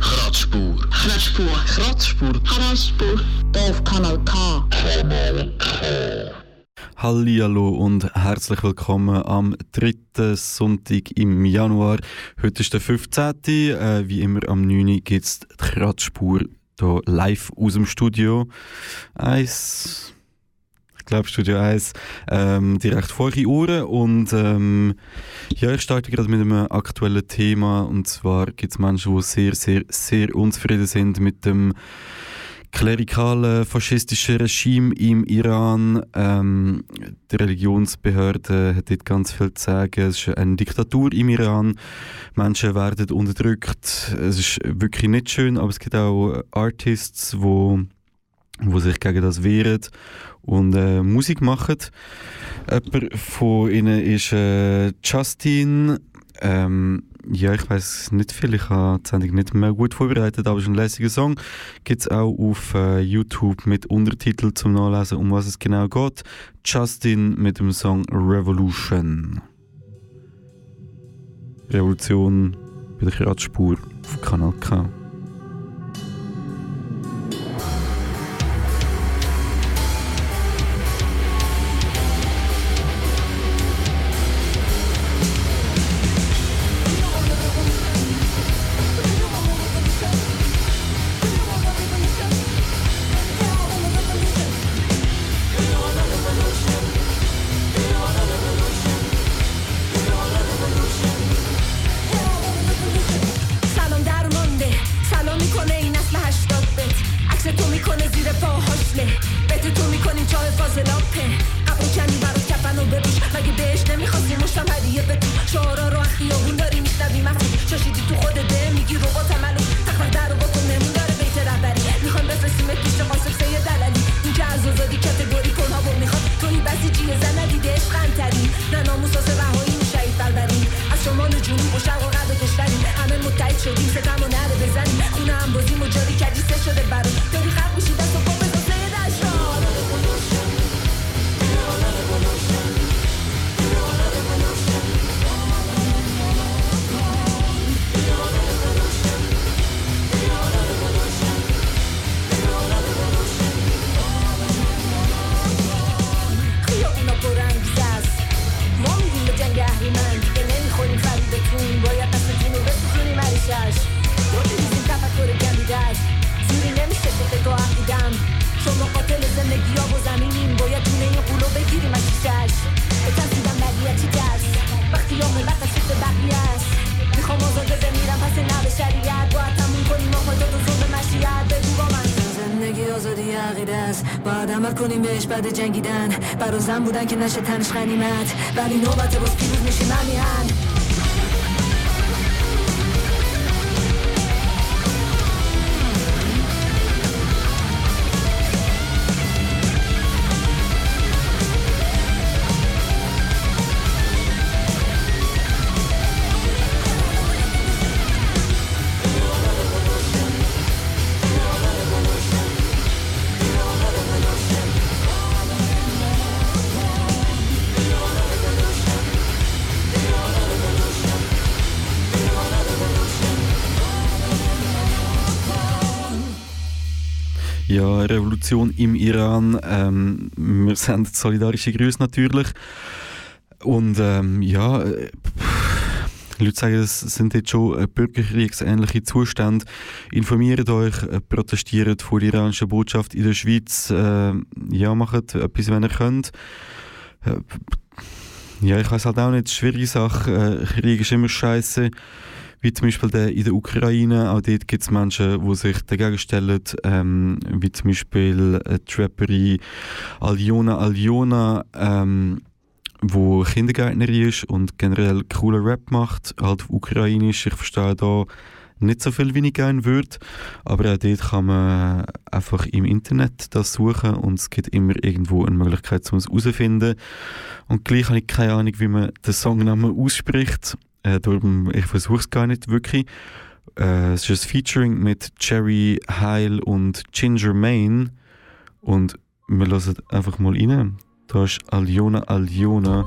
Kratzspur. Kratzspur. Kratzspur. Kratzspur. Auf Kanal K. Hallihallo und herzlich willkommen am dritten Sonntag im Januar. Heute ist der 15. Äh, wie immer am 9. gibt es die Kratzspur hier live aus dem Studio 1. Glaube Studio 1. Ähm, direkt vor eure Ohren. Und ähm, ja, ich starte gerade mit einem aktuellen Thema. Und zwar gibt es Menschen, die sehr, sehr, sehr unzufrieden sind mit dem klerikale faschistische Regime im Iran. Ähm, die Religionsbehörde hat dort ganz viel zu sagen. Es ist eine Diktatur im Iran. Menschen werden unterdrückt. Es ist wirklich nicht schön, aber es gibt auch Artists, wo wo sich gegen das wehren und äh, Musik machen. Jemand von ihnen ist äh, Justin. Ähm, ja, ich weiß nicht viel, ich habe die Sendung nicht mehr gut vorbereitet, aber es ist ein lässiger Song. Gibt es auch auf äh, YouTube mit Untertitel zum Nachlesen, um was es genau geht. Justin mit dem Song Revolution. Revolution bei der Kratzspur auf Kanal K. بعد جنگیدن. برا زن بودن که نشه تنش غنیمت. ولی نوبت باز پیروز Revolution im Iran. Ähm, wir senden solidarische Grüße natürlich. Und ähm, ja, äh, Leute sagen, es sind jetzt schon äh, bürgerkriegsähnliche Zustände. Informiert euch, äh, protestiert vor der iranischen Botschaft in der Schweiz. Äh, ja, macht etwas, wenn ihr könnt. Äh, ja, ich weiß halt auch nicht, schwierige Sache. Äh, Krieg ist immer scheiße. Wie zum Beispiel der in der Ukraine. Auch dort gibt es Menschen, die sich dagegen stellen. Ähm, wie zum Beispiel äh, die Rapperin Aljona Aljona, ähm, wo Kindergärtnerin ist und generell cooler Rap macht, halt auf Ukrainisch. Ich verstehe da nicht so viel, wie ich gerne würde. Aber auch dort kann man einfach im Internet das suchen und es gibt immer irgendwo eine Möglichkeit, um es herauszufinden. Und gleich habe ich keine Ahnung, wie man den Songnamen ausspricht. Äh, darum, ich versuche es gar nicht wirklich. Äh, es ist ein Featuring mit Jerry Heil und Ginger Main. Und wir hören einfach mal rein. Da ist Aljona Aljona.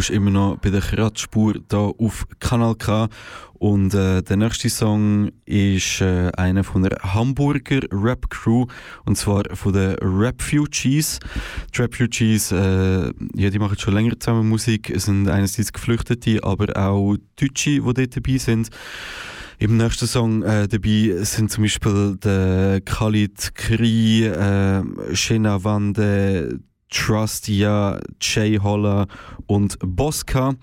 Bist immer noch bei der Kratzspur da auf Kanal K und äh, der nächste Song ist äh, einer von der Hamburger Rap Crew und zwar von den Refugees. Die Refugees, äh, ja, die machen schon länger zusammen Musik, sind einerseits Geflüchtete, aber auch Deutsche, die dort dabei sind. Im nächsten Song äh, dabei sind zum Beispiel der Khalid Kri, äh, Shena Wande, Trustia, Jay Holler und Bosca.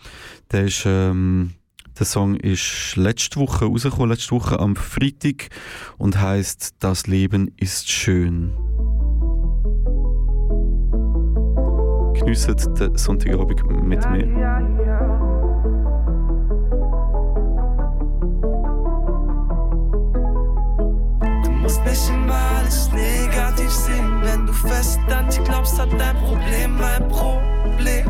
Der, ist, ähm, der Song ist letzte Woche rausgekommen, letzte Woche am Freitag und heißt Das Leben ist schön. Geniessen den Sonntagabend mit mir. Du musst nicht immer alles negativ sehen. Fest an dich glaubst, hat dein Problem ein Problem.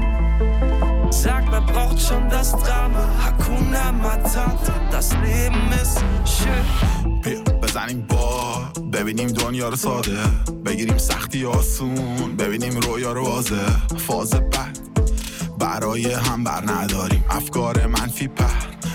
Sag, wer braucht schon das Drama? Hakuna Matata, das Leben ist schön. بیا بزنیم با ببینیم دنیا رو ساده بگیریم سختی آسون ببینیم رویا رو واضح فاز بد برای هم بر نداریم افکار منفی پر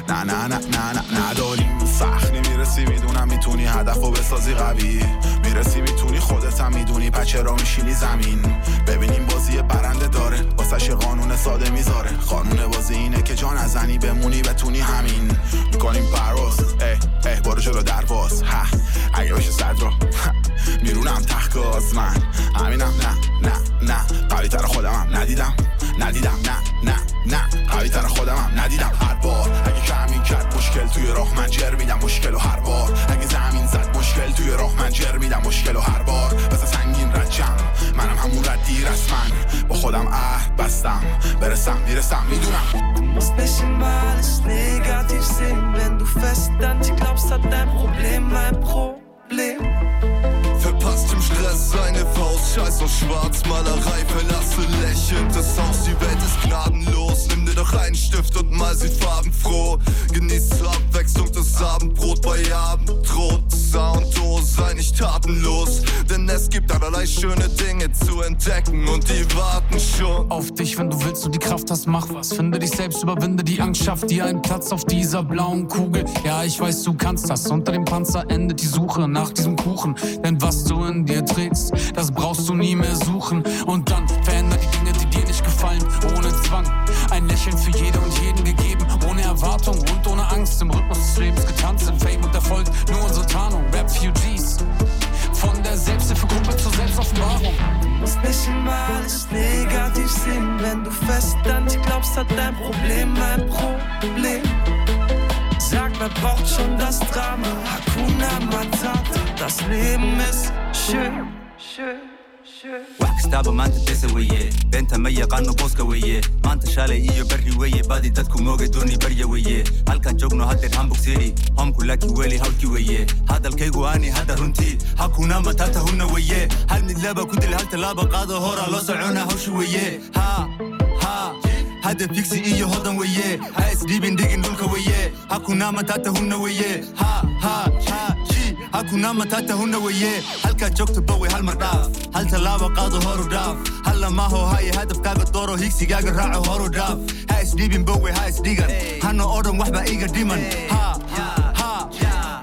نه نه نه نه نه نداریم سخت نمی‌رسی می‌دونم می‌تونی هدف رو بسازی قوی. می‌رسی می‌تونی خودت هم می‌دونی پچه را میشینی زمین. ببینیم بازی برنده داره واسش قانون ساده می‌ذاره. قانون بازی اینه که جا نزنی بمونی بتونی همین. می‌کنیم پرواز اه اه برو جلو درواز. ها اگه بشه صد را میرونم تخت من. nee, das sagen wir du Du musst nicht immer alles negativ sehen, wenn du fest an dich glaubst, hat dein Problem ein Problem. Stress, seine Faust, Scheiß auf Schwarzmalerei, verlasse lächelnd das Haus, die Welt ist gnadenlos. Nimm dir doch einen Stift und mal sie farbenfroh. Genieß zur Abwechslung das Abendbrot bei Abendrot. Sound, oh, sei nicht tatenlos, denn es gibt allerlei schöne Dinge zu entdecken und die warten schon. Auf dich, wenn du willst und die Kraft hast, mach was. Finde dich selbst, überwinde die Angst, schaff dir einen Platz auf dieser blauen Kugel. Ja, ich weiß, du kannst das. Unter dem Panzer endet die Suche nach diesem Kuchen. Denn was du in dir trägst, das brauchst du nie mehr suchen. Und dann veränder die Dinge, die dir nicht gefallen, ohne Zwang. Ein Lächeln für jede und jeden gegeben, ohne Erwartung und ohne Angst. Im Rhythmus des Lebens getanzt, in Fame und Erfolg, nur unsere Tarnung. Refugees. Von der Selbsthilfegruppe zur Selbstoffenbarung. Muss nicht immer alles negativ sehen. Wenn du fest an dich glaubst, hat dein Problem ein Problem. Wer braucht schon das Drama? Hakuna Matata. Das Leben ist schön, schön. wax taaba maanta besa weye beenta ma yaqaano booska weye maanta shalay iyo berri weye badi dadku mooga dooni barya weye halkan joogno haddeer hambug city. Homku laki weli hawlki weye hadalkaygu aani hadda runtii hakuna matata huna weye hal mid laba ku dil hal tallaaba qaado hora loo socona hawshi weye ha ha. Hadda figsi iyo hodan weye ha isdhiibin dhigin dhulka weye hakuna matata huna weye ha ha ha ji hakuna matata huna weye halkaad joogto bawe hal mar dhaaf hal tallaaba qaado horu dhaaf halla maaho haye hadafkaaga dooro higsigaaga raaco horu dhaaf ha isdhiibin bawe ha isdhigan hana odhan waxbaa iiga dhiman ha ha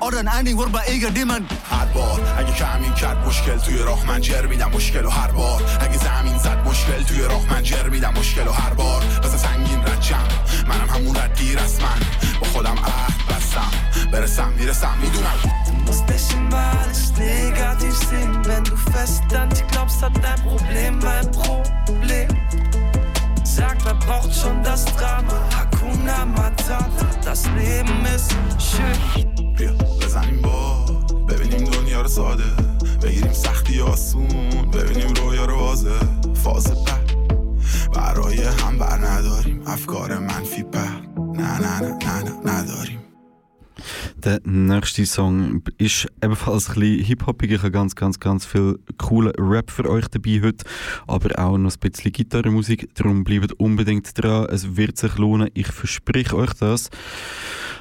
odhan ani warbaa iiga dhiman هر بار اگه کمین کرد مشکل توی راه من جر میدم مشکل و هر بار اگه زمین زد مشکل توی راه من جر میدم مشکل و هر بار واسه سنگین رجم منم همون ردگیر از من با خودم عهد بستم برسم می‌رسم می‌دونم Muss nicht immer alles negativ sehen. Wenn du fest an dich glaubst, hat dein Problem ein Problem. Sag, wer braucht schon das Drama? Hakuna Matata. Das Leben ist schön. بیا بزنیم با ببینیم دنیا رو ساده بگیریم سختی آسون ببینیم رویا رو واضح فاز بد برای هم بر نداریم. افکار منفی نه نه نه نه نه نداریم. Der nächste Song ist ebenfalls ein bisschen hip-hopig. Ich habe ganz, ganz, ganz viel coolen Rap für euch dabei heute, aber auch noch ein bisschen Gitarrenmusik. Darum bleibt unbedingt dran. Es wird sich lohnen. Ich verspreche euch das.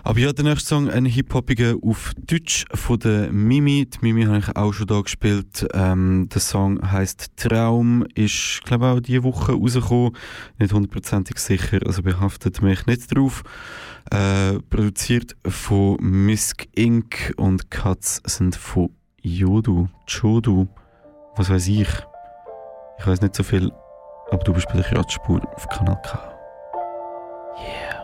Aber ja, der nächste Song, ein hip-hopiger auf Deutsch von der Mimi. Die Mimi habe ich auch schon da gespielt. Ähm, der Song heißt Traum, ist, glaube ich, auch diese Woche rausgekommen. Nicht hundertprozentig sicher, also behaftet mich nicht drauf. Äh, produziert von Misk Inc. und Cuts sind von Yodu, Chodu, was weiß ich. Ich weiß nicht so viel, aber du bist bei der Kratzspur auf Kanal K. Yeah.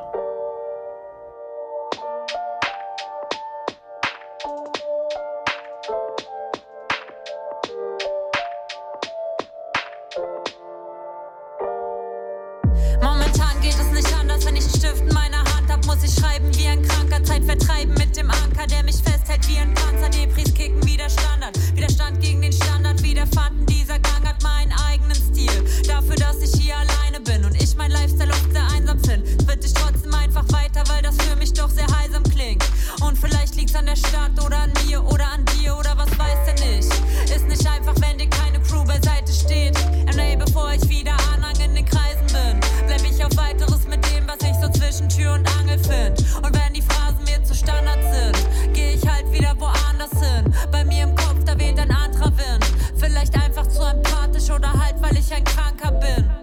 Momentan geht es nicht anders, wenn ich einen Stift in meiner Hand muss ich schreiben wie ein Kranker, Zeit vertreiben mit dem Anker, der mich festhält wie ein Panzer. Depris kicken wie der Standard, Widerstand gegen den Standard, wiederfanden. Dieser Gang hat meinen eigenen Stil. Dafür, dass ich hier alleine bin und ich mein Lifestyle oft sehr einsam finde, tritt ich trotzdem einfach weiter, weil das für mich doch sehr heilsam klingt. Und vielleicht liegt's an der Stadt oder an mir oder an dir oder was weiß der nicht. Ist nicht einfach, wenn dir keine Crew beiseite steht. MA, bevor ich wieder Anhang in den Kreisen bin, bleib ich auf weiteres mit dem, ich so zwischen Tür und Angel find. Und wenn die Phrasen mir zu Standard sind, geh ich halt wieder woanders hin. Bei mir im Kopf, da weht ein anderer Wind. Vielleicht einfach zu empathisch oder halt, weil ich ein Kranker bin.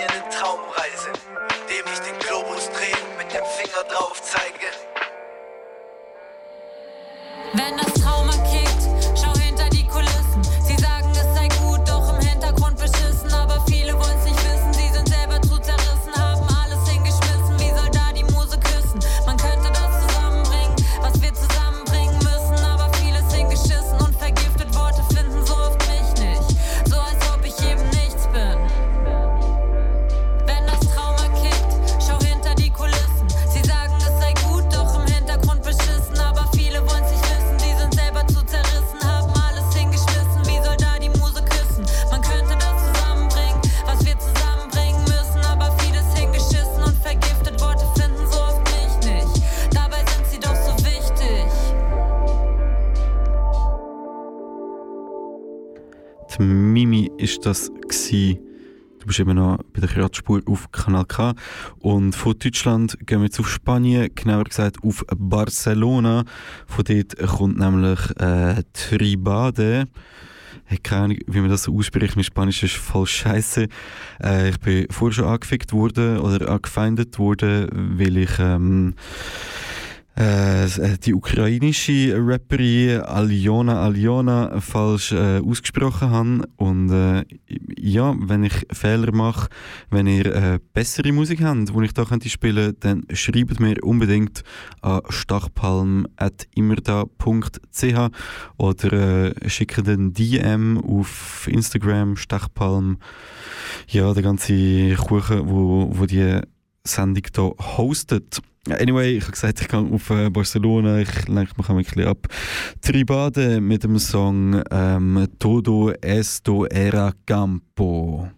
Dir eine Traumreise, indem ich den Globus dreh und mit dem Finger drauf zeige. Wenn das Trauma das gsi. Du bist immer noch bei der Kratzspur auf Kanal K. Und von Deutschland gehen wir jetzt auf Spanien, genauer gesagt auf Barcelona. Von dort kommt nämlich äh, Tribade. Ich habe keine Ahnung, wie man das so ausspricht. Mein Spanisch ist voll scheiße. Äh, ich bin vorher schon angefickt worden oder angefeindet worden, weil ich ähm, äh, die ukrainische Rapperin Aljona Aljona falsch äh, ausgesprochen habe. Und äh, ja, wenn ich Fehler mache, wenn ihr äh, bessere Musik habt, die ich könnte spielen dann schreibt mir unbedingt an stachpalm.immerda.ch oder äh, schickt einen DM auf Instagram, Stachpalm. Ja, der ganze Kuchen, wo, wo die Sendung hier hostet. Anyway, ich habe gesagt, ich gehe auf äh, Barcelona, ich lenke mich ein bisschen ab. Tribade mit dem Song ähm, Todo esto era campo.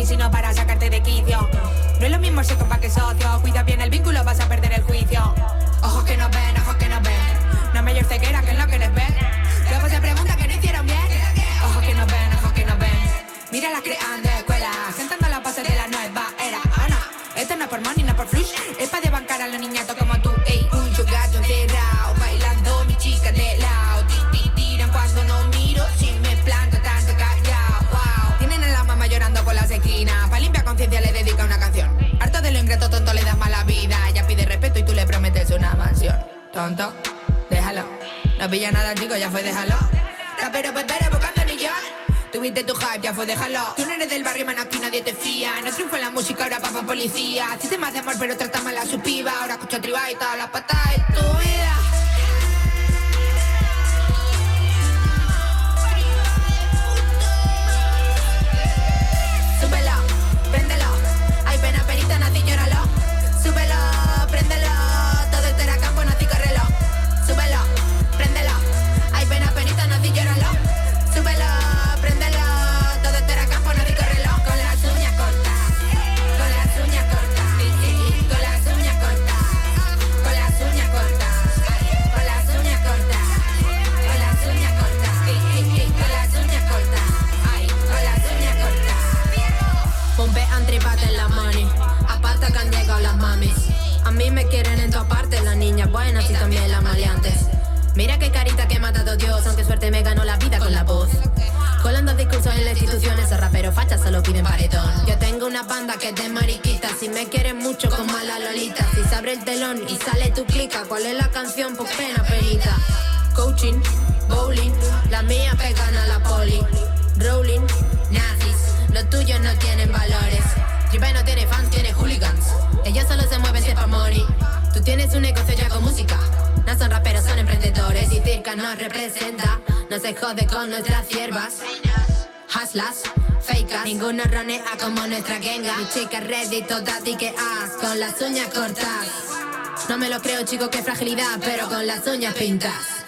Mi sino para sacarte de quicio. No es lo mismo ser compa que socio. Cuida bien el vínculo, vas a perder el juicio. Ojos que no ven, ojos que no ven. No mayor ceguera que es lo que les ven. Luego se pregunta que no hicieron bien. Ojos que no ven, ojos que no ven. Mira las crean de escuela. Sentando la pose de la nueva era. Ana, esto no es por money, no es por flush. Es para desbancar a los niñatos Tonto, déjalo. No pilla nada, chico, ya fue, déjalo. Rapero, pepero, buscando millón. Tuviste tu hype, ya fue, déjalo. Tú no eres del barrio, mano, aquí nadie te fía. No triunfa en la música, ahora papá policía. Sí te más de amor, pero trata mal a su piba. Ahora escucho tribal y todas las patas de tu vida. Mira qué carita que mata a Dios, aunque suerte me ganó la vida con la voz. Colando discursos en las instituciones, esos raperos fachas solo piden paredón. Yo tengo una banda que es de mariquitas, si me quieren mucho como a la Lolita. Si se abre el telón y sale tu clica, ¿cuál es la canción? Pues pena, penita. Coaching, bowling, las mías pegan a la poli. Rolling, nazis, los tuyos no tienen valores. Tripe no tiene fans, tiene hooligans. Ellos solo se mueven sepa mori. Tú tienes un negocio Circa nos representa. No se jode con nuestras siervas. Haslas, fakes. Ninguno ronea como nuestra genga. Mi chica ready, toda que as. Con las uñas cortas. No me lo creo, chico, qué fragilidad. Pero con las uñas pintas.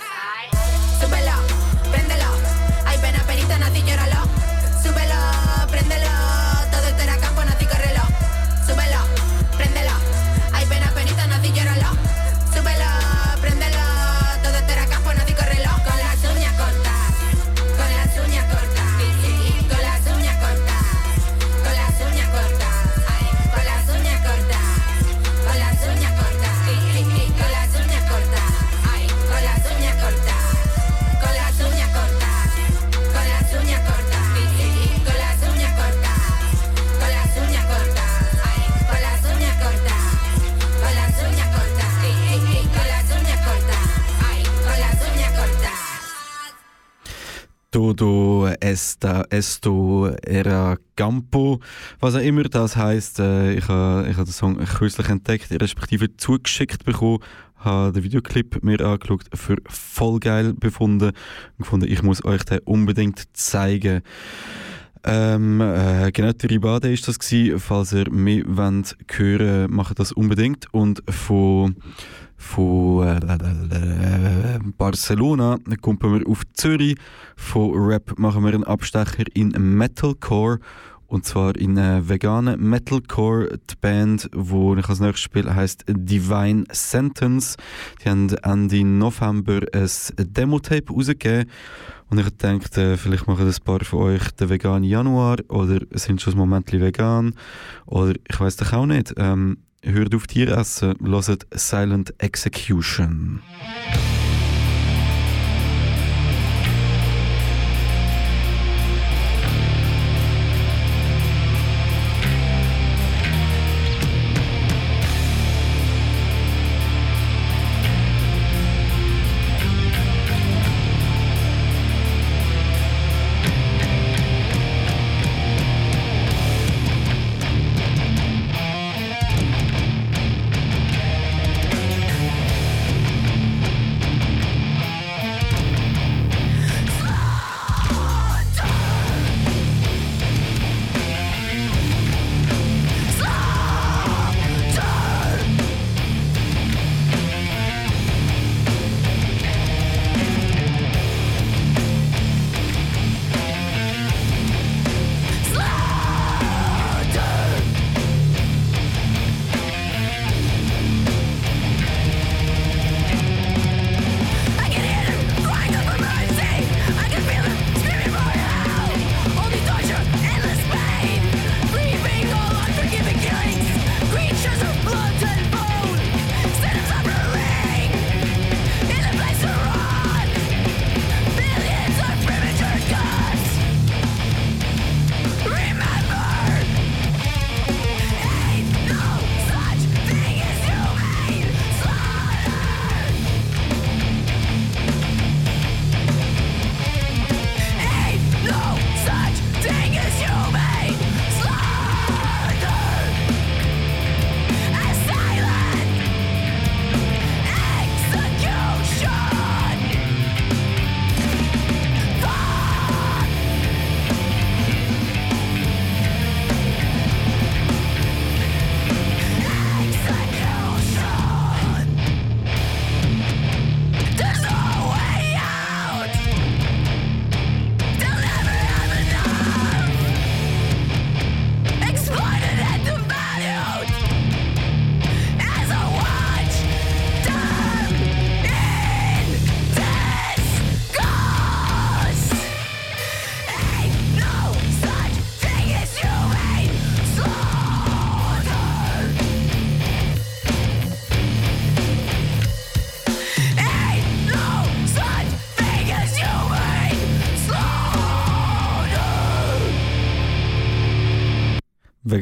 Todo esta esto era campo, was auch immer das heißt. Äh, ich habe ich ha den Song kürzlich entdeckt, respektive zugeschickt bekommen, habe den Videoclip mir angeschaut, für voll geil befunden und gefunden, ich muss euch den unbedingt zeigen. Ähm, äh, genau, die Ribade ist das gewesen. Falls ihr mehr wollt hören, macht das unbedingt. Und von, von äh, Barcelona kommen wir auf Zürich. Von Rap machen wir einen Abstecher in Metalcore. Und zwar in äh, veganen Metalcore. Die Band, die ich als nächstes spiele, heisst Divine Sentence. Die haben Ende November ein Demo-Tape rausgegeben. Und ich dachte, äh, vielleicht machen ein paar von euch den veganen Januar oder sind schon ein Moment vegan. Oder ich weiß doch auch nicht. Ähm, hört auf Tier essen, hört Silent Execution.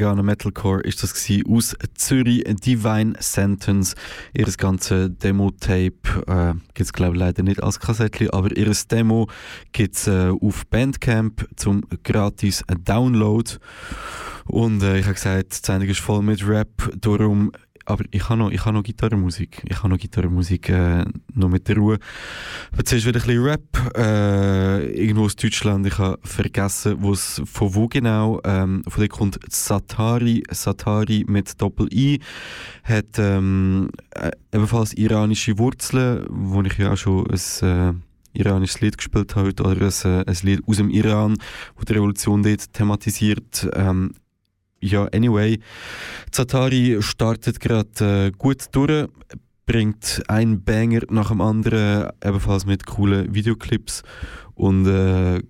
Veganer Metalcore ist das aus Zürich, Divine Sentence. Ihr ganze Demo-Tape äh, gibt es glaube ich leider nicht als Kassettchen, aber ihr Demo gibt es äh, auf Bandcamp zum gratis Download. Und äh, ich habe gesagt, die Sendung ist voll mit Rap, darum aber ich habe noch, ich noch Gitarrenmusik. Ich habe noch Gitarrenmusik, äh, noch mit der Ruhe. Zuerst wieder ein bisschen Rap, äh, irgendwo aus Deutschland. Ich habe vergessen, wo's, von wo genau. Ähm, von der kommt Satari, Satari mit Doppel-I. Hat ähm, äh, ebenfalls iranische Wurzeln, wo ich ja auch schon ein... Äh, iranisches Lied gespielt habe oder ein, äh, ein Lied aus dem Iran, wo die Revolution dort thematisiert. Ähm, ja, anyway, Zatari startet gerade äh, gut durch, bringt ein Banger nach dem anderen, ebenfalls mit coolen Videoclips. Und äh,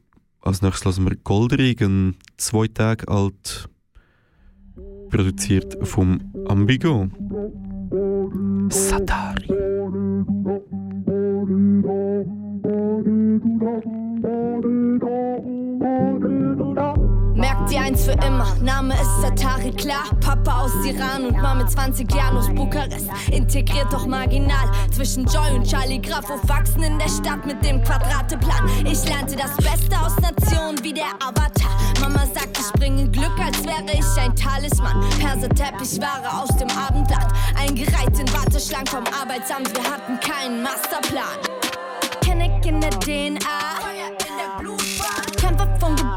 als nächstes lassen wir Goldring, ein zwei Tage alt, produziert vom Ambigo. Satari. Ihr eins für immer, Name ist Satari, klar. Papa aus Iran und Mama mit 20 Jahren aus Bukarest. Integriert doch marginal zwischen Joy und Charlie Graf. Aufwachsen in der Stadt mit dem Quadrateplan. Ich lernte das Beste aus Nationen wie der Avatar. Mama sagt, ich bringe Glück, als wäre ich ein Talisman. Perserteppichware aus dem Abendblatt. Eingereiht in Warteschlangen vom Arbeitsamt. Wir hatten keinen Masterplan. Kenneck in der DNA.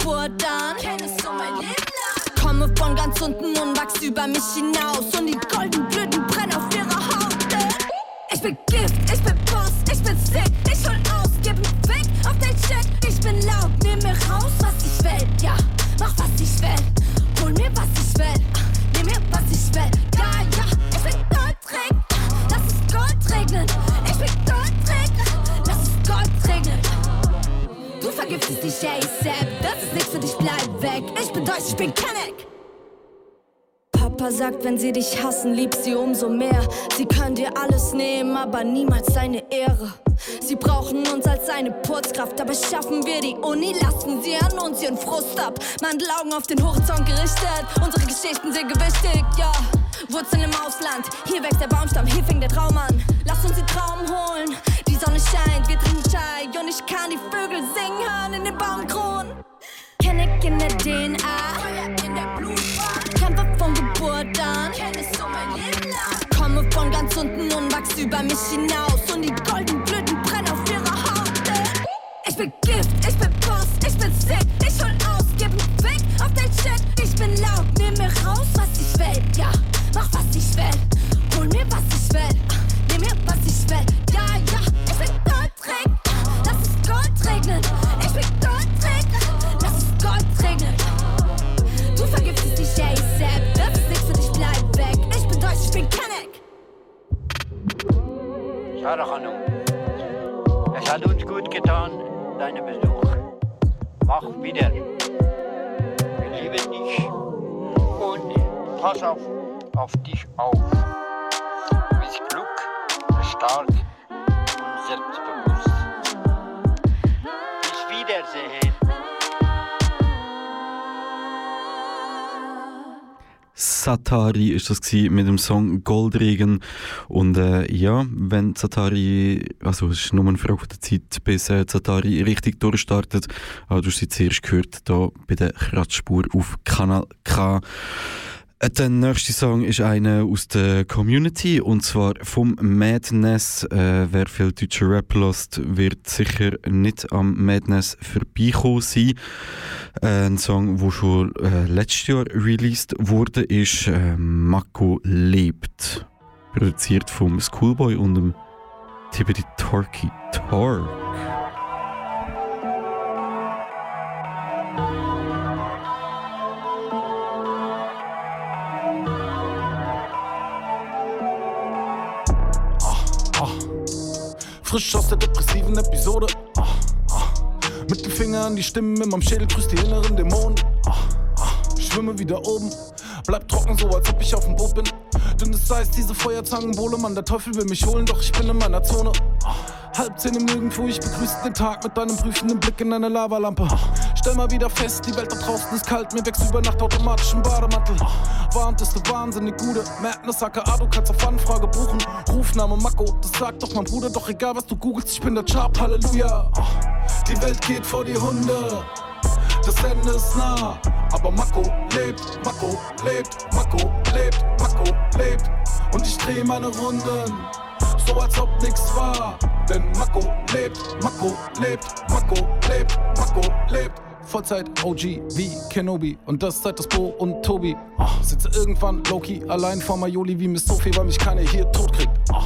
Kämpfe von Geburt an. Komme von ganz unten und wachs über mich hinaus. Und die goldenen Blüten brennen auf ihrer Haut. Ich bin Gift, ich bin Du vergiftest dich ASAP. Das ist nichts für dich, bleib weg. Ich bin Deutsch, ich bin Kenneck. Papa sagt, wenn sie dich hassen, lieb sie umso mehr. Sie können dir alles nehmen, aber niemals deine Ehre. Sie brauchen uns als seine Purzkraft, aber schaffen wir die Uni, lassen sie an uns ihren Frust ab. Mandelaugen auf den Horizont gerichtet, unsere Geschichten sind gewichtig, ja. Wurzeln im Ausland, hier wächst der Baumstamm, hier fängt der Traum an. Lass uns den Traum holen, die Sonne scheint, wir trinken Chai und ich kann die Vögel singen hören in den Baumkronen. Kenneck in der DNA, in der Blutbahn. Kämpfe von Geburt an, kennst du mein Leben lang. Komme von ganz unten und wachs über mich hinaus. Und die goldenen Blüten brennen auf ihrer Haut. Ich bin Gift, Schade, Hanum. Es hat uns gut getan, deine Besuch. Mach wieder. Wir lieben dich. Und pass auf, auf dich auf. Bist klug, stark und selbstbewusst. Satari ist das gewesen mit dem Song Goldregen und äh, ja, wenn Satari, also es ist nur eine Frage der Zeit, bis äh, Satari richtig durchstartet, aber du hast sie zuerst gehört, da bei der Kratzspur auf Kanal K. Äh, Der nächste Song ist einer aus der Community und zwar vom Madness. Äh, wer viel deutscher Rap lost, wird sicher nicht am Madness vorbeikommen sein. Ein Song, der schon äh, letztes Jahr released wurde, ist äh, Mako lebt. Produziert vom Schoolboy und dem Tibety Torky Torque. Frisch aus der depressiven Episode. Mit dem Finger an die Stimmen in meinem Schädel grüßt die inneren Dämonen. Ah, ah. Schwimme wieder oben, bleib trocken, so als ob ich auf dem Boot bin. Dünnes Eis, diese Feuerzangenbowle, Mann, der Teufel will mich holen, doch ich bin in meiner Zone. Ah, Halb zehn im Nirgendwo, ich begrüße den Tag mit deinem prüfenden Blick in eine Lavalampe. Stell mal wieder fest, die Welt da draußen ist kalt, mir wächst über Nacht automatisch ein Bademantel. Warnt ist eine wahnsinnig gute Madness, aka du kannst auf Anfrage buchen. Rufname Mako, das sagt doch mein Bruder, doch egal was du googelst, ich bin der Chap, Halleluja. Die Welt geht vor die Hunde, das Ende ist nah. Aber Mako lebt, Mako lebt, Mako lebt, Mako lebt. Und ich dreh meine Runden, so als ob nix war. Denn Mako lebt, Mako lebt, Mako lebt, Mako lebt. Vollzeit OG wie Kenobi und das seit das Bo und Tobi. Oh, sitze irgendwann Loki allein vor Majoli wie Miss Sophie, weil mich keiner hier tot kriegt. Oh,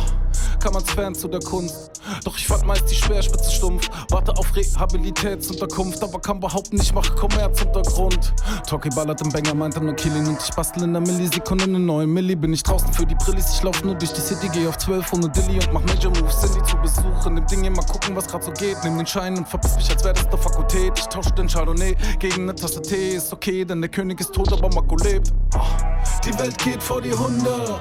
kann man's fern zu der Kunst. Doch ich fand meist die Speerspitze stumpf. Warte auf Rehabilitätsunterkunft, aber kann behaupten, ich mache Kommerzuntergrund. Talkie ballert im Banger, meint nur Killing und ich bastel in der Millisekunde eine neue Milli. Bin ich draußen für die Brillis, ich lauf nur durch die City, geh auf 12 ohne Dilly und mach Major Moves, die zu besuchen. Nimm hier mal gucken, was grad so geht. Nimm den Schein und verpiss mich, als wär das der Fakultät. Ich tausche den Chardonnay gegen eine Tasse Tee, ist okay, denn der König ist tot, aber Mako lebt. Die Welt geht vor die Hunde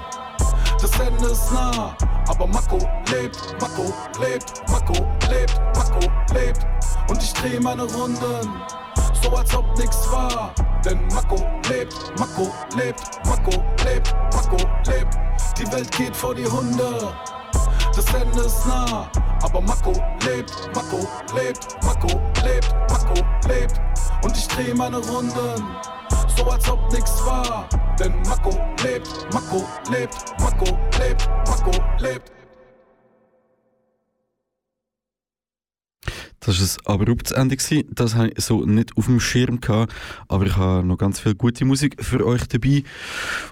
das Ende ist nah. Aber Mako lebt, Mako lebt, Mako lebt, Mako lebt. Und ich dreh meine Runden, so als ob nix war. Denn Mako lebt, Mako lebt, Mako lebt, Mako lebt. Die Welt geht vor die Hunde, das Ende ist nah. Aber Mako lebt, Mako lebt, Mako lebt, Mako lebt. Und ich dreh meine Runden, so als ob nix war. Denn Mako lebt, Mako lebt, Mako lebt, Mako lebt. Das war ein abruptes Ende. Das habe ich so nicht auf dem Schirm gehabt, aber ich habe noch ganz viel gute Musik für euch dabei.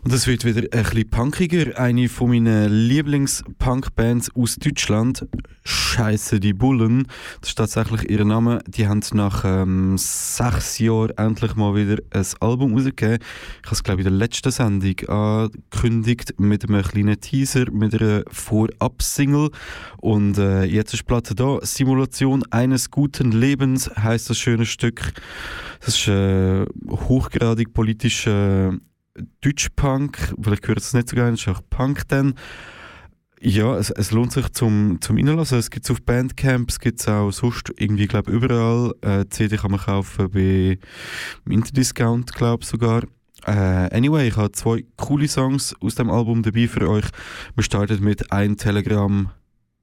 Und es wird wieder ein bisschen punkiger. Eine von meinen Lieblings-Punk-Bands aus Deutschland, Scheiße die Bullen. Das ist tatsächlich ihr Name. Die haben nach ähm, sechs Jahren endlich mal wieder ein Album rausgegeben. Ich habe es, glaube ich, in der letzten Sendung angekündigt mit einem kleinen Teaser, mit einer Vorab-Single. Und äh, jetzt ist die Platte da. Simulation eines guten Lebens heißt das schöne Stück. Das ist äh, hochgradig politischer Deutschpunk. Vielleicht gehört es nicht so gerne, ist auch Punk dann. Ja, es, es lohnt sich zum, zum Reinlassen. Es gibt es auf Bandcamp, es gibt es auch sonst irgendwie, glaube überall. Äh, CD kann man kaufen bei Interdiscount, glaube sogar. Äh, anyway, ich habe zwei coole Songs aus dem Album dabei für euch. Wir starten mit ein Telegramm.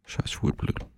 Scheiß Schwurbler.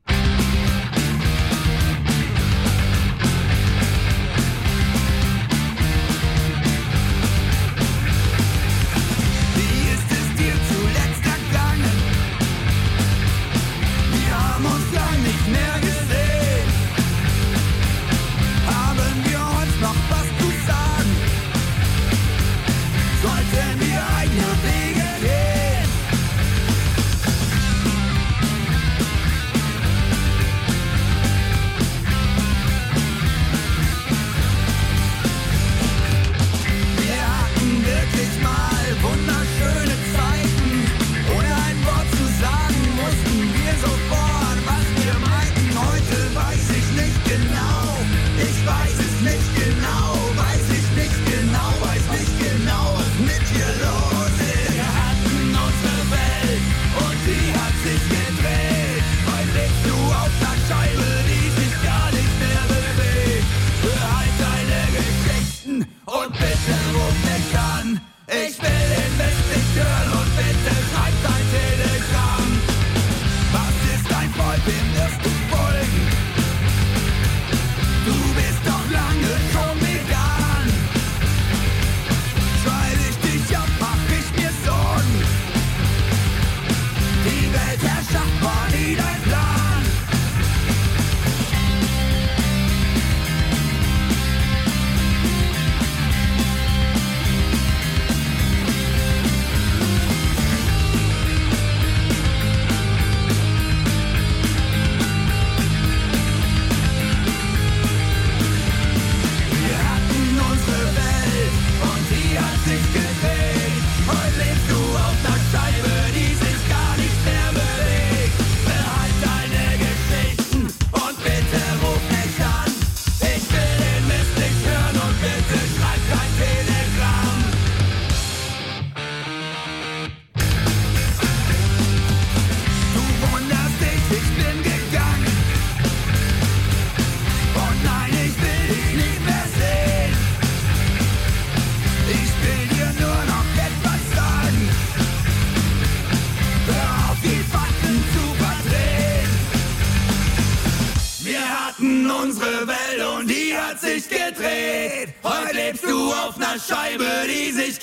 Scheibe, die sich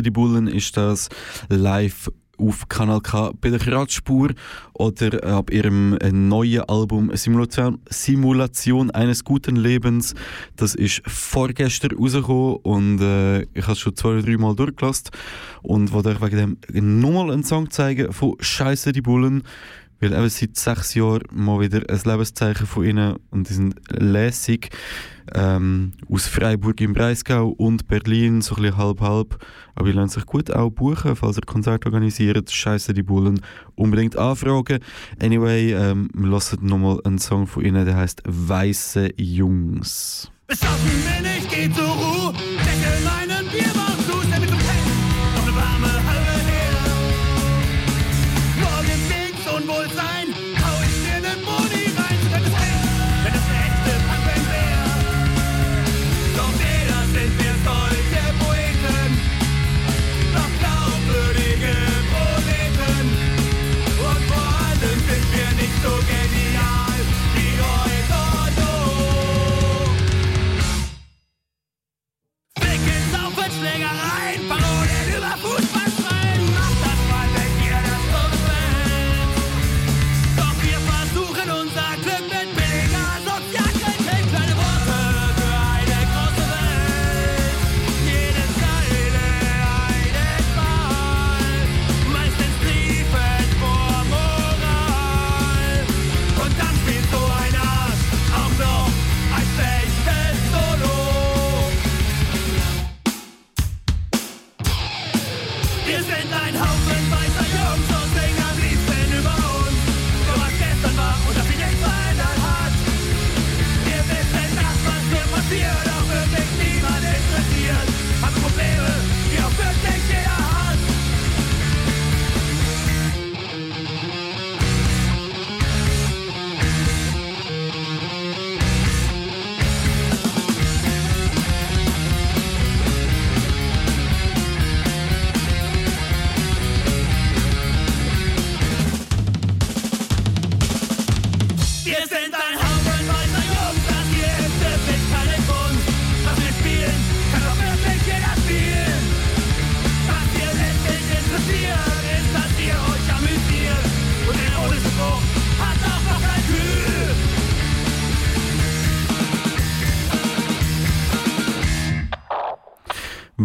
Die Bullen ist das live auf Kanal K bei der Kratzspur oder ab ihrem äh, neuen Album Simulation, Simulation eines guten Lebens. Das ist vorgestern rausgekommen und äh, ich habe es schon zwei oder drei Mal durchgelassen und wollte euch wegen dem nochmal einen Song zeigen von Scheiße, die Bullen. Weil eben seit sechs Jahren mal wieder ein Lebenszeichen von ihnen und die sind lässig ähm, aus Freiburg im Breisgau und Berlin, so ein bisschen halb-halb. Aber die lassen sich gut auch buchen, falls ihr Konzert organisiert. Scheiße die Bullen, unbedingt anfragen. Anyway, ähm, wir hören nochmal einen Song von ihnen, der heißt Weiße Jungs. Beschaffen wir nicht, geht zur Ruhe, deckel meinen Bierbauch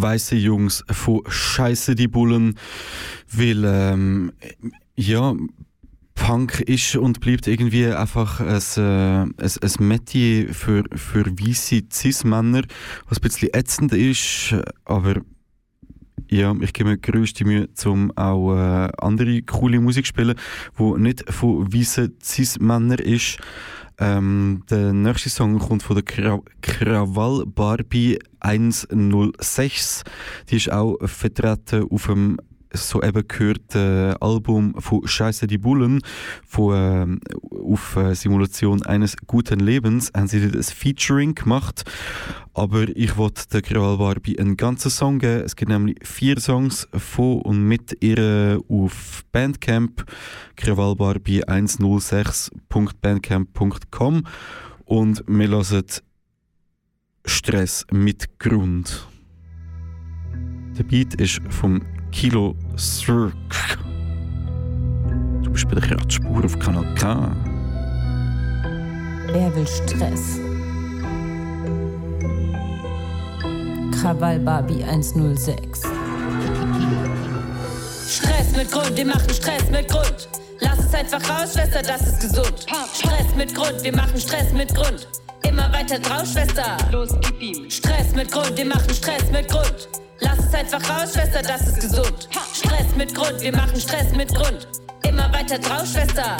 Weiße Jungs von Scheiße die Bullen, weil ähm, ja Punk ist und bleibt irgendwie einfach ein, äh, ein, ein Metier für, für weisse Cis-Männer, was ein bisschen ätzend ist, aber ja, ich gebe mir größte Mühe, um auch äh, andere coole Musik zu spielen, die nicht von weißen Cis-Männern ist. Ähm, der nächste Song kommt von der Kra Krawall Barbie 106. Die ist auch vertreten auf dem soeben gehörten Album von Scheiße die Bullen von, äh, auf äh, Simulation eines guten Lebens haben sie ein Featuring gemacht aber ich wollte der Krawall Barbie einen ganzen Song geben. Es gibt nämlich vier Songs von und mit ihr auf Bandcamp krawallbarbie106.bandcamp.com und wir hören Stress mit Grund. Der Beat ist vom Kilo Cirque. Du bist bei der Kratzspur auf Kanal K. Wer will Stress? Krawall Barbie 106. Stress mit Grund, wir machen Stress mit Grund. Lass es einfach raus, Schwester, das ist gesund. Stress mit Grund, wir machen Stress mit Grund. Immer weiter drauf, Schwester. Los, gib ihm. Stress mit Grund, wir machen Stress mit Grund. Lass es einfach raus, Schwester, das ist gesund. Stress mit Grund, wir machen Stress mit Grund. Immer weiter drauf, Schwester.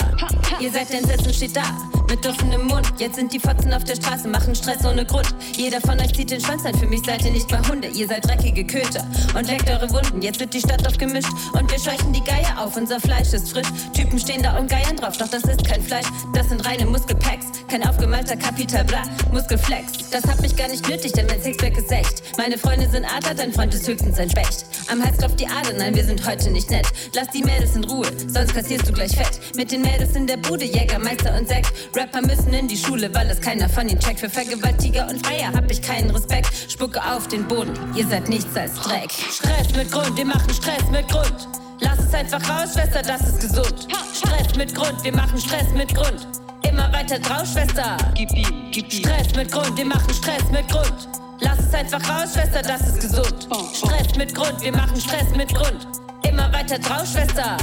Ihr seid entsetzen, steht da, mit offenem Mund. Jetzt sind die Fotzen auf der Straße, machen Stress ohne Grund. Jeder von euch zieht den Schwanz ein, für mich seid ihr nicht mal Hunde. Ihr seid dreckige Köter und leckt eure Wunden. Jetzt wird die Stadt aufgemischt und wir scheuchen die Geier auf. Unser Fleisch ist frisch, Typen stehen da und geiern drauf. Doch das ist kein Fleisch, das sind reine Muskelpacks. Kein aufgemalter Kapital, bla, Muskelflex. Das hat mich gar nicht nötig, denn mein Sixpack ist echt. Meine Freunde sind Adler, dein Freund ist höchstens ein Specht. Am Hals klopft die Ader, nein, wir sind heute nicht nett. Lass die Mädels in Ruhe, sonst kassierst du gleich fett. Mit den Mädels in der Bude, Jägermeister und Sekt. Rapper müssen in die Schule, weil es keiner von ihnen checkt. Für Vergewaltiger und Freier hab ich keinen Respekt. Spucke auf den Boden, ihr seid nichts als Dreck. Stress mit Grund, wir machen Stress mit Grund. Lass es einfach raus, Schwester, das ist gesund. Stress mit Grund, wir machen Stress mit Grund. Immer weiter drauf, Schwester. Gib ihm, gib ihm. Stress mit Grund, wir machen Stress mit Grund. Lass es einfach raus, Schwester, das ist gesund. Stress mit Grund, wir machen Stress mit Grund. Immer weiter drauf, Schwester.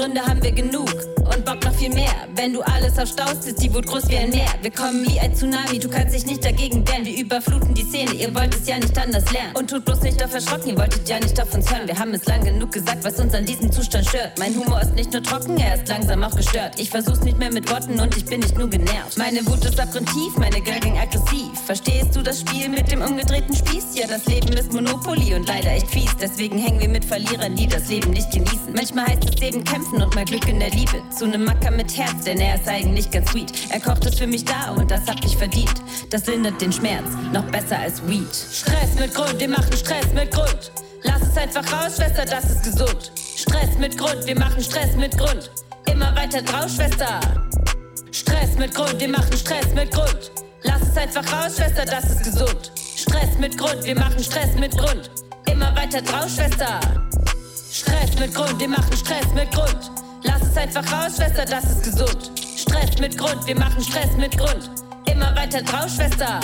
Gründe haben wir genug und Bock noch viel mehr. Wenn du alles aufstaust, ist die Wut groß wie ein Meer. Wir kommen wie ein Tsunami, du kannst dich nicht dagegen wehren. Wir überfluten die Szene, ihr wollt es ja nicht anders lernen. Und tut bloß nicht auf erschrocken, ihr wolltet ja nicht auf uns hören. Wir haben es lang genug gesagt, was uns an diesem Zustand stört. Mein Humor ist nicht nur trocken, er ist langsam auch gestört. Ich versuch's nicht mehr mit Worten und ich bin nicht nur genervt. Meine Wut ist abgrundtief, meine Girl ging aggressiv. Verstehst du das Spiel mit dem umgedrehten Spieß? Ja, das Leben ist Monopoly und leider echt fies. Deswegen hängen wir mit Verlierern, die das Leben nicht genießen. Manchmal heißt es eben kämpfen und mal Glück in der Liebe. Zu nem Macker mit Herz, denn er ist eigentlich ganz sweet. Er kocht es für mich da und das hab ich verdient. Das lindert den Schmerz, noch besser als Weed. Stress mit Grund, wir machen Stress mit Grund. Lass es einfach raus, Schwester, das ist gesund. Stress mit Grund, wir machen Stress mit Grund. Immer weiter drauf, Schwester. Stress mit Grund, wir machen Stress mit Grund. Lass es einfach raus, Schwester, das ist gesund. Stress mit Grund, wir machen Stress mit Grund. Immer weiter drauf, Schwester. Stress mit Grund, wir machen Stress mit Grund. Lass es einfach raus, Schwester, das ist gesund. Stress mit Grund, wir machen Stress mit Grund. Immer weiter drauf, Schwester.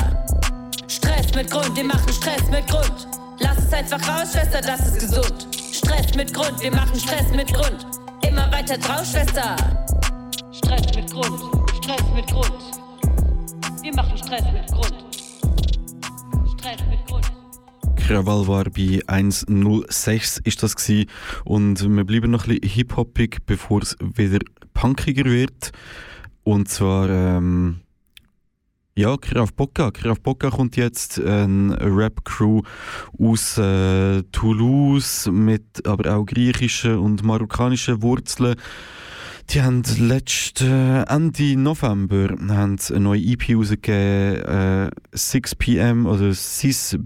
Stress mit Grund, wir machen Stress mit Grund. Lass es einfach raus, Schwester, das ist gesund. Stress mit Grund, wir machen Stress mit Grund. Immer weiter drauf, Schwester. Stress mit Grund, Stress mit Grund. Wir machen Stress mit Grund. Krawall war bei 106 ist das gsi und wir bleiben noch ein bisschen hip-hoppig, bevor es wieder punkiger wird. Und zwar ähm, ja, Krav Bocca. Krav Bocca kommt jetzt eine Rap-Crew aus äh, Toulouse mit aber auch griechischen und marokkanischen Wurzeln. Die haben letzte Ende November haben eine neue EP rausgegeben, äh, 6 PM oder 6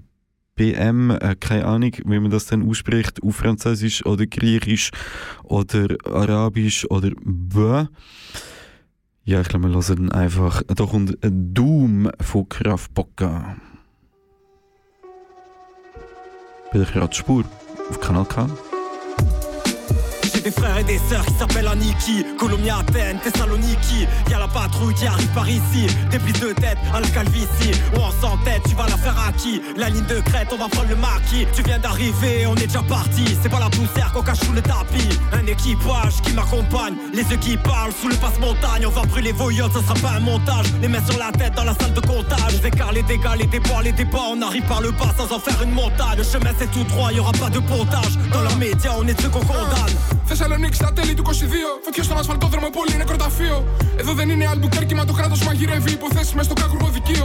BM, äh, keine Ahnung, wie man das dann ausspricht, auf Französisch oder Griechisch oder Arabisch oder Bö. Ja, ich glaube, wir hören einfach. Da kommt Doom von Kraft Bocca. Bei der Kratzspur auf Kanal K. J'ai des frères et des sœurs qui s'appellent Aniki Colombia, Athènes, Thessaloniki. Y'a la patrouille qui arrive par ici. Des prises de tête à la calvitie. On en sans tête, tu vas la faire à qui? La ligne de crête, on va prendre le maquis Tu viens d'arriver, on est déjà parti. C'est pas la poussière qu'on cache sous le tapis. Un équipage qui m'accompagne. Les yeux qui parlent sous le passe-montagne. On va brûler vos yachts, ça sera pas un montage. Les mains sur la tête dans la salle de comptage. Les écarts, les dégâts, les déboires, les débats. On arrive par le bas sans en faire une montagne. Le chemin c'est tout droit, y aura pas de pontage. Dans leurs médias, on est ceux qu'on condamne Θεσσαλονίκη στα τέλη του 22. Φωτιέ στον ασφαλτόδρομο, πολύ νεκροταφείο. Εδώ δεν είναι αλμπουκέρκι, μα το κράτος μαγειρεύει υποθέσεις μες στο κάκρουο δικείο.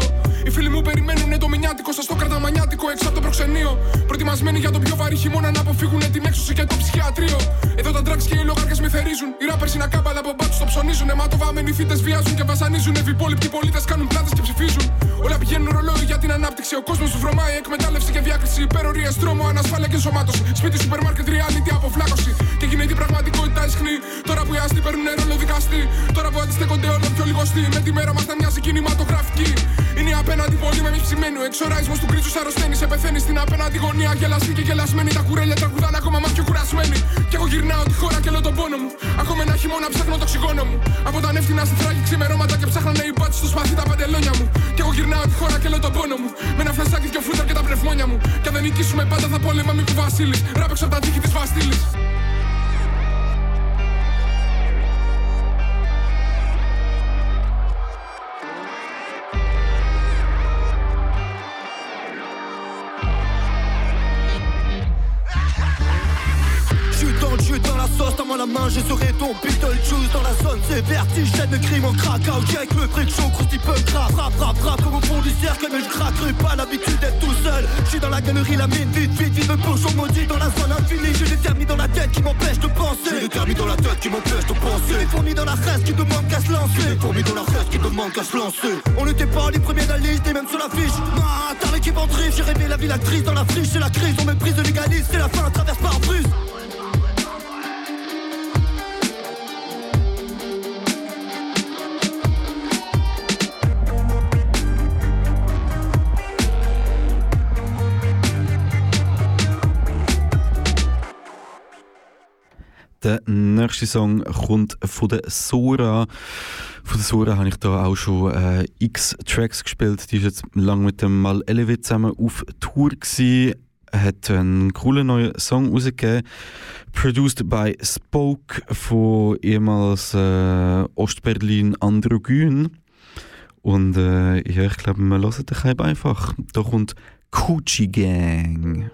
Οι φίλοι μου περιμένουν το μηνιάτικο, σας το κρατά μανιάτικο έξω από το προξενείο. Προετοιμασμένοι για το πιο βαρύ χειμώνα να αποφύγουν την έξωση και το ψυχιατρίο. Εδώ τα drugs και οι λογάρκε με θερίζουν. Οι ράπερ είναι ακάμπαλα από μπάτσους το ψωνίζουν. Αιματοβάμενοι φίτε βιάζουν και βασανίζουν. Ευυπόλοιπτοι πολίτες κάνουν πλάτες και ψηφίζουν. Όλα πηγαίνουν ρολόι για την ανάπτυξη. Ο κόσμος σου βρωμάει εκμετάλλευση και διάκριση. Υπερορίε, τρόμο, ανασφάλεια και ενσωμάτωση. Σπίτι, σούπερ μάρκετ, reality, αποφλάκωση. Και γίνεται η πραγματικότητα ισχνή. Τώρα που οι άστοι παίρνουν ρόλο δικαστή. Τώρα που αντιστέκονται όλο πιο λιγοστοί. Με τη μέρα μας να μοιάζει κινηματογραφική. Είναι η απέναντι πολύ με μη ψημένο. Εξοραϊσμός του κρίσους αρρωσταίνει. Σε πεθαίνει στην απέναντι γωνία. Γελαστή και γελασμένη. Τα κουρέλια τραγουδάνε ακόμα μα πιο κουρασμένοι. Κι εγώ γυρνάω τη χώρα και λέω τον πόνο μου. Ακόμα ένα χειμώνα ψάχνω το οξυγόνο μου. Από τα νεύτινα στη θράκη ξημερώματα και ψάχνανε οι μπάτσοι στο σπαθί τα παντελόνια μου. Κι εγώ γυρνάω τη χώρα και λέω τον πόνο μου. Με ένα φλασάκι και φλούτα και τα πνευμόνια μου. Και αν δεν νικήσουμε πάντα θα πόλεμα μη που Βασίλης. Ράπεξα από τα τείχη της Βαστήλη. La main, je serai ton Beetlejuice dans la zone, c'est vertigène, le crime en crack out, avec le fric chaud, croustille peu rap, rap, rap, rap, comme au fond du cercle, mais je craquerai pas l'habitude d'être tout seul. Je suis dans la galerie, la mine, vite, vite, vite, le pochon maudit dans la zone infinie, j'ai des termites dans la tête qui m'empêchent de penser. J'ai des termites dans la tête qui m'empêchent de penser. Des fourmis dans la reste qui demandent qu'à se lancer. Des fourmis dans la reste qui demandent qu'à se lancer. On n'était pas les premiers de la liste, et même sur l'affiche. Non, t'as l'équipe en j'ai rêvé la ville actrice dans la friche, c'est la crise, on méprise le légalisme, c'est la fin, traverse par Bruce. Der nächste Song kommt von der Sora. Von der Sora habe ich da auch schon äh, x Tracks gespielt. Die ist jetzt lang mit dem Mal Elevate zusammen auf Tour gewesen. hat einen coolen neuen Song rausgegeben, produced by Spoke von ehemals äh, Ostberlin Androgyn. Und äh, ja, ich glaube, wir hören den einfach. Da kommt Coochie Gang.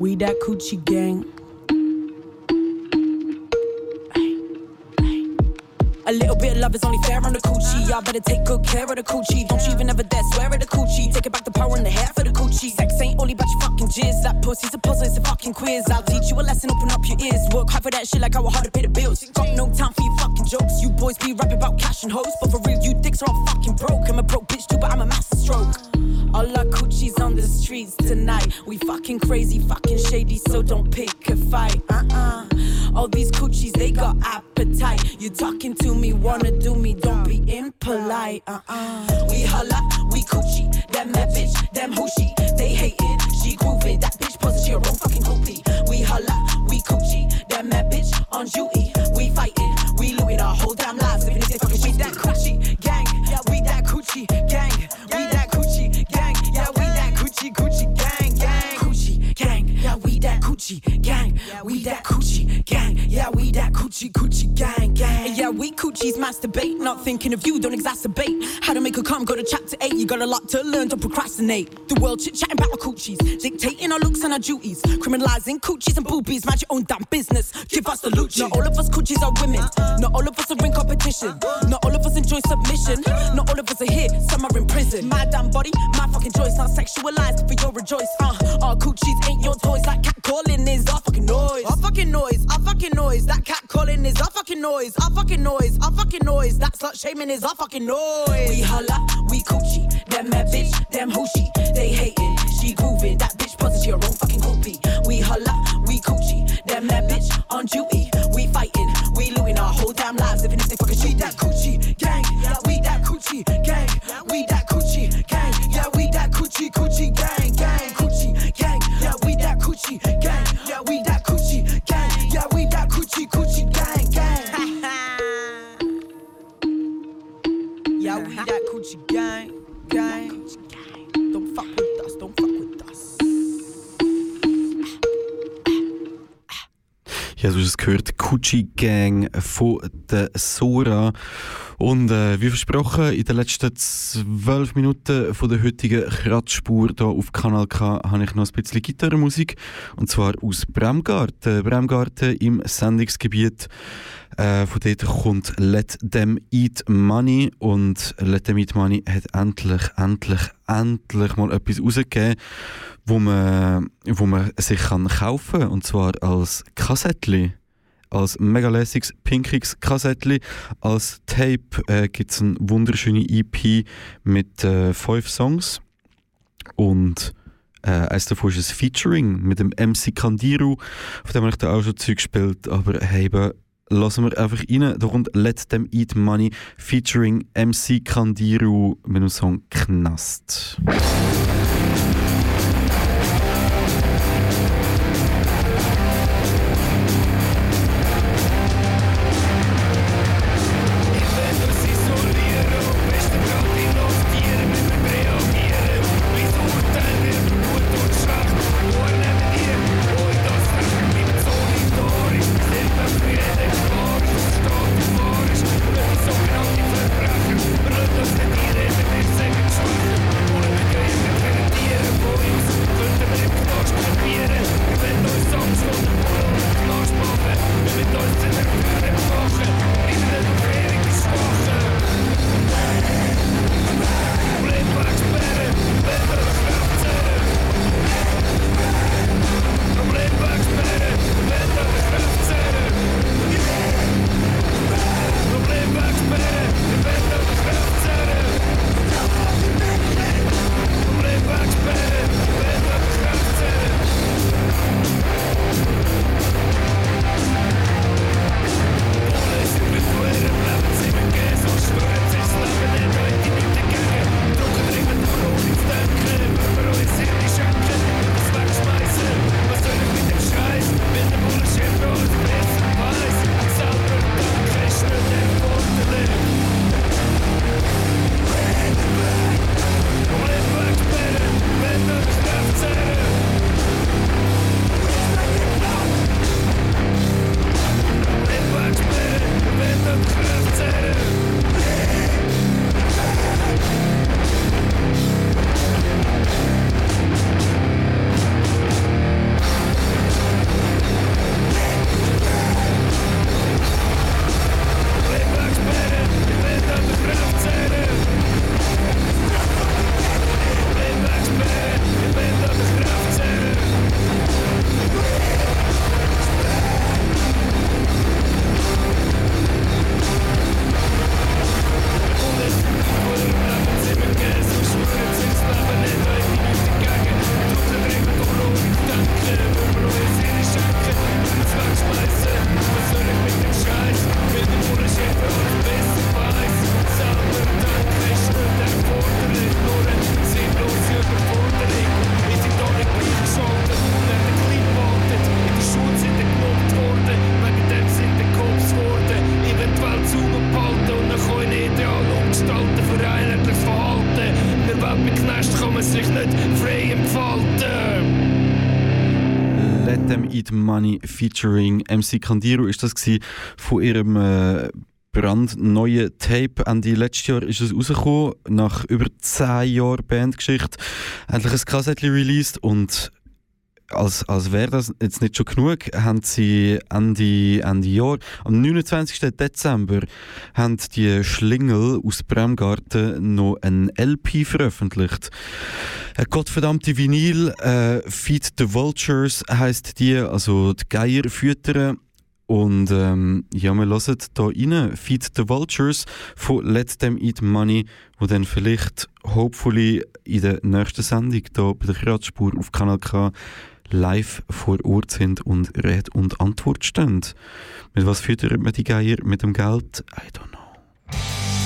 We that coochie gang. A little bit of love is only fair on the coochie. Y'all better take good care of the coochie. Don't you even ever dare swear at the coochie. Take it back the power in the hair for the coochie. Sex ain't only about your fucking jizz. That pussy's a puzzle, it's a fucking quiz. I'll teach you a lesson, open up your ears. Work hard for that shit like how hard to pay the bills. Got no time for your fucking jokes. You boys be rapping about cash and hoes. But for real, you dicks are all fucking broke. I'm a broke bitch too, but I'm a master stroke. All our coochies on the streets tonight. We fucking crazy, fucking shady, so don't pick a fight. Uh uh. All these coochies, they got appetite. You talking to me, wanna do me, don't be impolite. Uh uh. We holla, we coochie. Them that bitch, them who she. They hating, she grooving. That bitch posing, she her own fucking groupie. We holla, we coochie. Them that bitch on duty. We fighting, we looting our whole damn lives. Living this fucking we that coochie gang. Yeah, we that coochie that coochie coochie gang. We that coochie gang. Yeah, we that coochie coochie gang gang. And yeah, we coochies masturbate. Not thinking of you, don't exacerbate. How to make her come, go to chapter 8. You got a lot to learn, don't procrastinate. The world chit chatting about our coochies. Dictating our looks and our duties. Criminalizing coochies and boobies. Mind your own damn business. Give us the loot. Not all of us coochies are women. Not all of us are in competition. Not all of us enjoy submission. Not all of us are here, some are in prison. My damn body, my fucking choice. Not sexualized for your rejoice. Uh, our coochies ain't your toys. That cat calling is our fucking noise. Our fucking noise, our fucking noise. That cat calling is our fucking noise. Our fucking noise, our fucking noise. That slut shaming is our fucking noise. We holla, we coochie. Them that bitch, them hoochie. They hating, she grooving. That bitch posing, she her own fucking groupie. We holla, we coochie. Them that bitch on duty. We fighting, we looting our whole damn lives. Living if they fucking street. That coochie gehört, Coochie Gang von der Sora. Und äh, wie versprochen, in den letzten zwölf Minuten von der heutigen Kratzspur hier auf Kanal K habe ich noch ein bisschen Gitarrenmusik. Und zwar aus Bremgarten. Bremgarten im Sendungsgebiet. Äh, von dort kommt Let Them Eat Money. Und Let Them Eat Money hat endlich, endlich, endlich mal etwas rausgegeben, wo man, wo man sich kann kaufen kann. Und zwar als Kassettli als mega lässiges, pinkiges Kassettli. Als Tape äh, gibt es eine wunderschöne EP mit äh, fünf Songs. Und äh, eines davon ist ein Featuring mit dem MC Kandiru, von dem habe ich da auch schon Zeug gespielt. Aber hey, eben, lassen wir einfach rein. Da kommt Let Them Eat Money featuring MC Kandiru mit dem Song Knast. MC Kandiro ist das gewesen, von ihrem äh, brandneuen Tape. Ende letztes Jahr ist es rausgekommen, nach über 10 Jahren Bandgeschichte. Endlich ein Kassettchen released und als, als wäre das jetzt nicht schon genug, haben sie Ende, Ende Jahr, am 29. Dezember, haben die Schlingel aus Bremgarten noch ein LP veröffentlicht. Eine gottverdammte Vinyl, äh, Feed the Vultures heisst die, also die Geier füttern. Und ähm, ja, wir hören hier rein, Feed the Vultures von Let Them Eat Money, wo dann vielleicht, hopefully, in der nächsten Sendung hier bei der Kratzspur auf Kanal K live vor Ort sind und Rede und Antwort stehen. Mit was füttert man die Geier? Mit dem Geld? I don't know.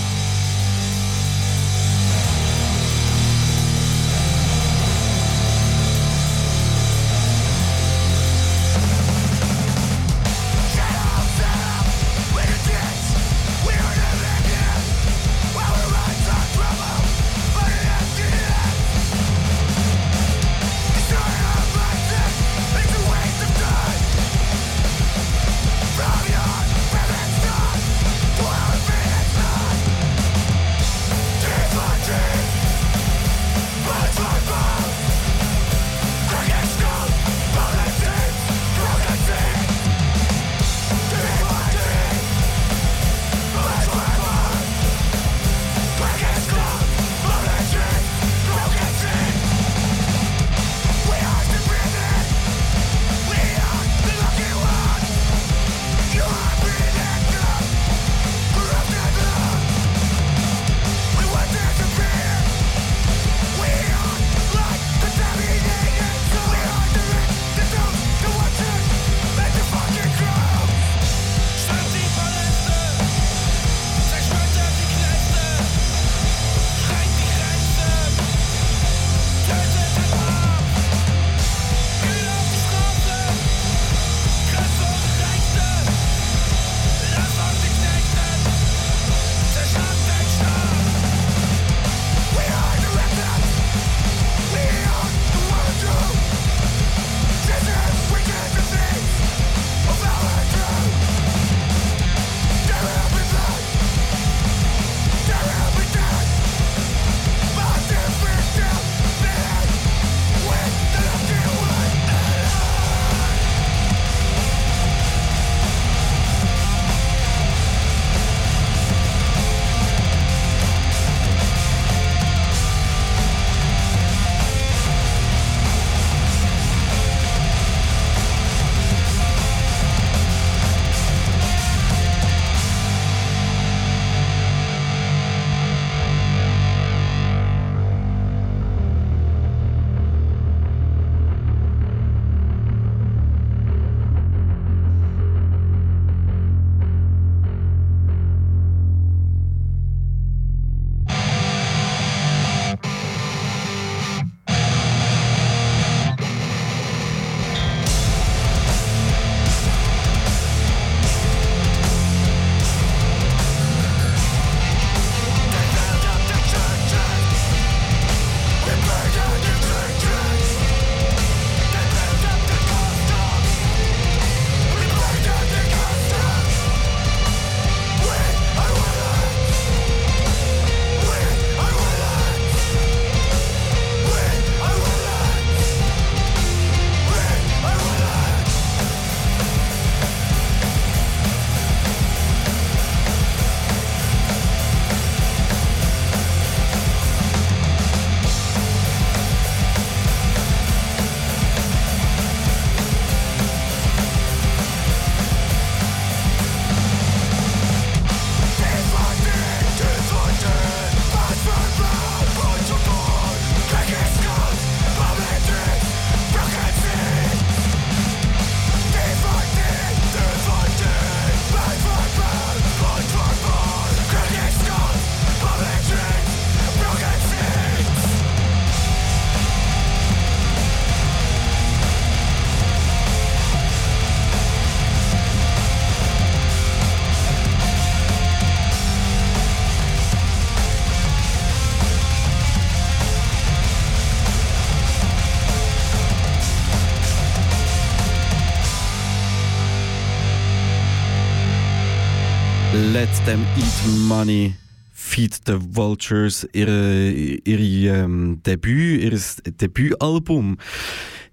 Let Them Eat Money. Feed the Vultures, ihre, ihre ähm, Debüt, ihr Debütalbum.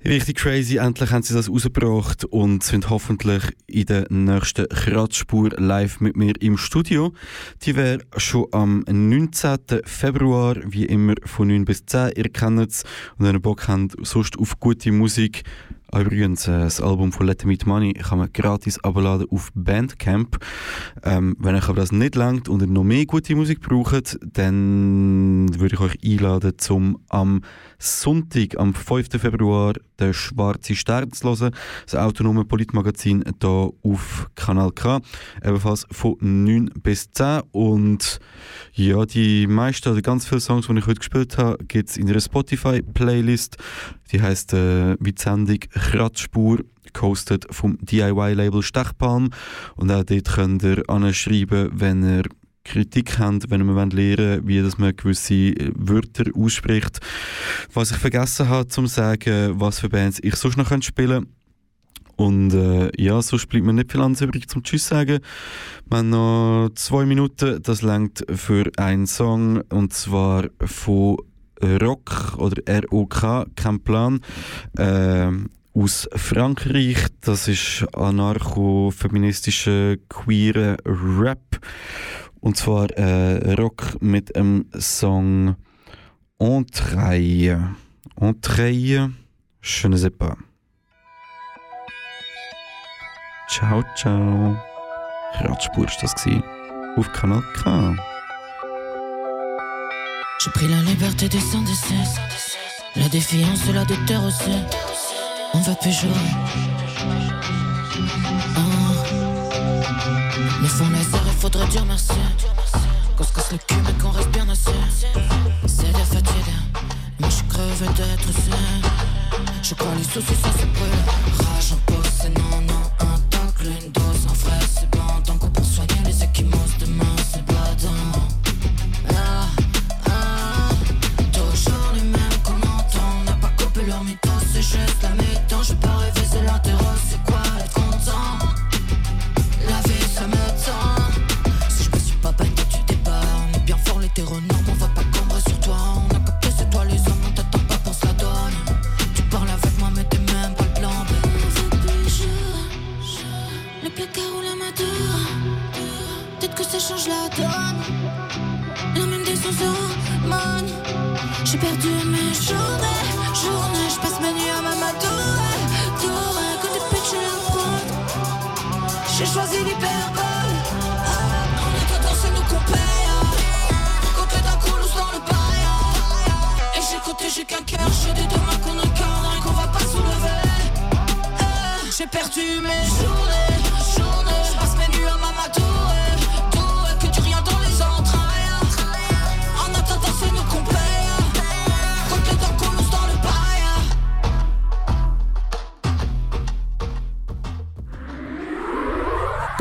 Richtig crazy, endlich haben sie das rausgebracht und sind hoffentlich in der nächsten Kratzspur live mit mir im Studio. Die wäre schon am 19. Februar, wie immer von 9 bis 10. Ihr kennt es und wenn ihr Bock habt, sonst auf gute Musik, übrigens, äh, das Album von Let Me Meet Money kann man gratis abladen auf Bandcamp. Ähm, wenn euch aber das nicht langt und ihr noch mehr gute Musik braucht, dann würde ich euch einladen, zum am Sonntag, am 5. Februar, den Schwarze Stern zu hören. Das autonome Politmagazin hier auf Kanal K. Ebenfalls von 9 bis 10. Und ja, die meisten oder ganz viele Songs, die ich heute gespielt habe, gibt es in einer Spotify-Playlist. Die heisst äh, wie die Sendung Kratzspur, gehostet vom DIY-Label Stechpalm. Und auch dort könnt ihr anschreiben, wenn ihr Kritik habt, wenn wir lernen wie dass man gewisse Wörter ausspricht. Was ich vergessen habe, zu sagen, was für Bands ich sonst noch spielen könnte. Und äh, ja, sonst bleibt mir nicht viel anderes übrig zum Tschüss sagen. Wir haben noch zwei Minuten, das längt für einen Song und zwar von Rock oder ROK, kein Plan. Äh, aus Frankreich. Das ist anarcho-feministischer, queerer Rap. Und zwar äh, Rock mit dem Song Entreille. Entreille, je ne sais pas. Ciao, ciao. Radspur war das auf Kanal K. J'ai pris la liberté des sans décès. La défiance la déterre aussi. On va pécho. Mais font les arrêts, faudrait dire merci. Qu'on se casse le cul, mais qu'on reste bien assez. C'est des fatigues, mais je crevé d'être seul. Je crois les soucis, ça se brûle. Rage en pause, non, non, un